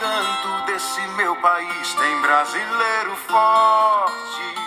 canto desse meu país tem brasileiro forte.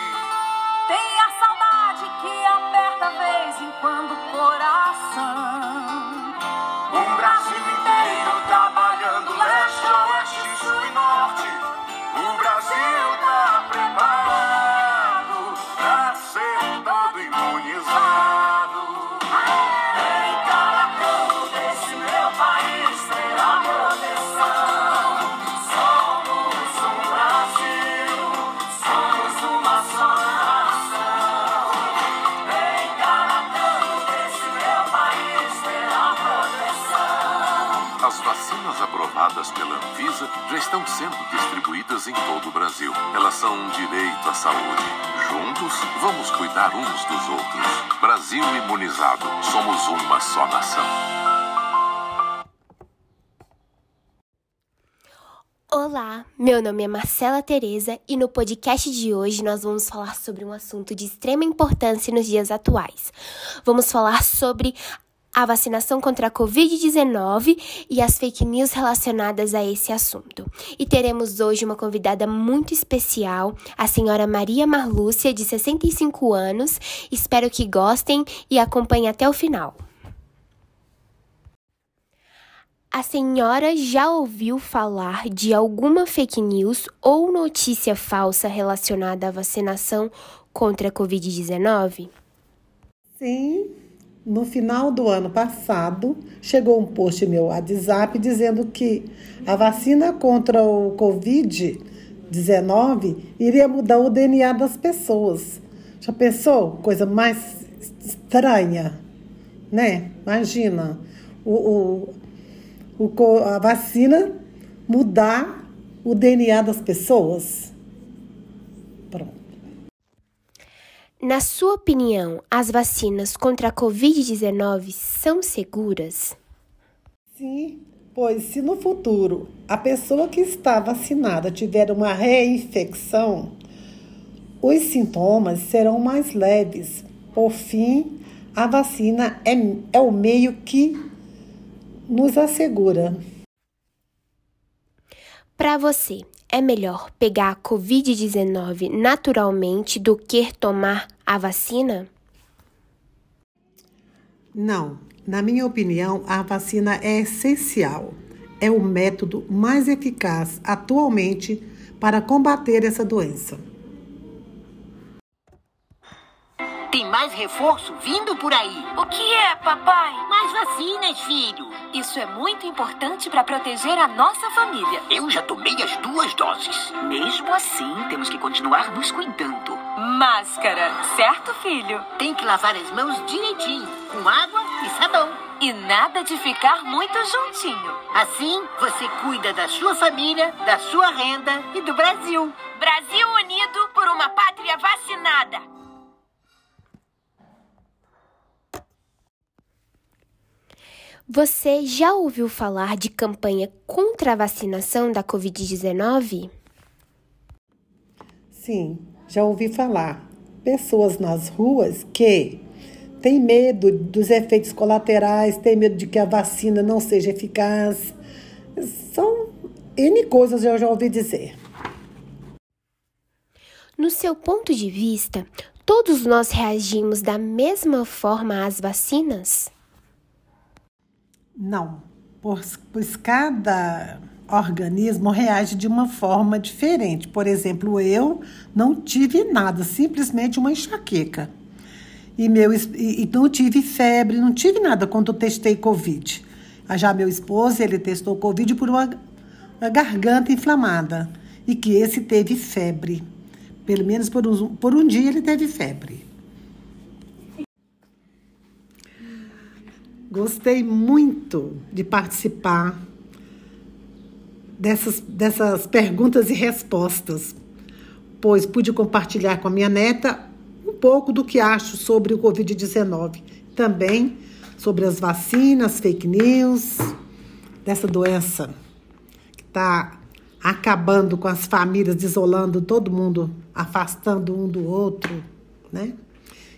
Aprovadas pela Anvisa já estão sendo distribuídas em todo o Brasil. Elas são um direito à saúde. Juntos, vamos cuidar uns dos outros. Brasil imunizado. Somos uma só nação. Olá, meu nome é Marcela Tereza e no podcast de hoje nós vamos falar sobre um assunto de extrema importância nos dias atuais. Vamos falar sobre a vacinação contra a Covid-19 e as fake news relacionadas a esse assunto. E teremos hoje uma convidada muito especial, a senhora Maria Marlúcia, de 65 anos. Espero que gostem e acompanhem até o final. A senhora já ouviu falar de alguma fake news ou notícia falsa relacionada à vacinação contra a Covid-19? Sim, no final do ano passado, chegou um post meu WhatsApp dizendo que a vacina contra o Covid-19 iria mudar o DNA das pessoas. Já pensou? Coisa mais estranha, né? Imagina, o, o, o, a vacina mudar o DNA das pessoas. Na sua opinião, as vacinas contra a Covid-19 são seguras? Sim, pois se no futuro a pessoa que está vacinada tiver uma reinfecção, os sintomas serão mais leves. Por fim, a vacina é, é o meio que nos assegura. Para você, é melhor pegar a Covid-19 naturalmente do que tomar a vacina? Não. Na minha opinião, a vacina é essencial. É o método mais eficaz atualmente para combater essa doença. Reforço vindo por aí. O que é, papai? Mais vacinas, filho. Isso é muito importante para proteger a nossa família. Eu já tomei as duas doses. Mesmo assim, temos que continuar nos cuidando. Máscara, certo, filho? Tem que lavar as mãos direitinho, com água e sabão. E nada de ficar muito juntinho. Assim, você cuida da sua família, da sua renda e do Brasil. Brasil unido por uma pátria vacinada. Você já ouviu falar de campanha contra a vacinação da Covid-19? Sim, já ouvi falar. Pessoas nas ruas que têm medo dos efeitos colaterais, têm medo de que a vacina não seja eficaz. São N coisas eu já ouvi dizer. No seu ponto de vista, todos nós reagimos da mesma forma às vacinas? Não, pois, cada organismo reage de uma forma diferente. Por exemplo, eu não tive nada, simplesmente uma enxaqueca. E, meu, e, e não tive febre, não tive nada quando testei Covid. Já meu esposo, ele testou Covid por uma, uma garganta inflamada. E que esse teve febre. Pelo menos por um, por um dia ele teve febre. Gostei muito de participar dessas, dessas perguntas e respostas, pois pude compartilhar com a minha neta um pouco do que acho sobre o Covid-19. Também sobre as vacinas, fake news, dessa doença que está acabando com as famílias, isolando todo mundo, afastando um do outro, né?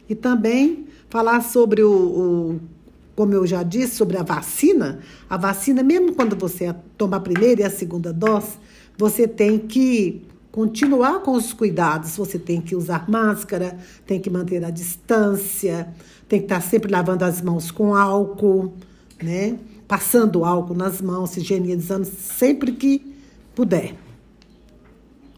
E também falar sobre o, o como eu já disse sobre a vacina, a vacina, mesmo quando você toma a primeira e a segunda dose, você tem que continuar com os cuidados. Você tem que usar máscara, tem que manter a distância, tem que estar sempre lavando as mãos com álcool, né? Passando álcool nas mãos, higienizando sempre que puder.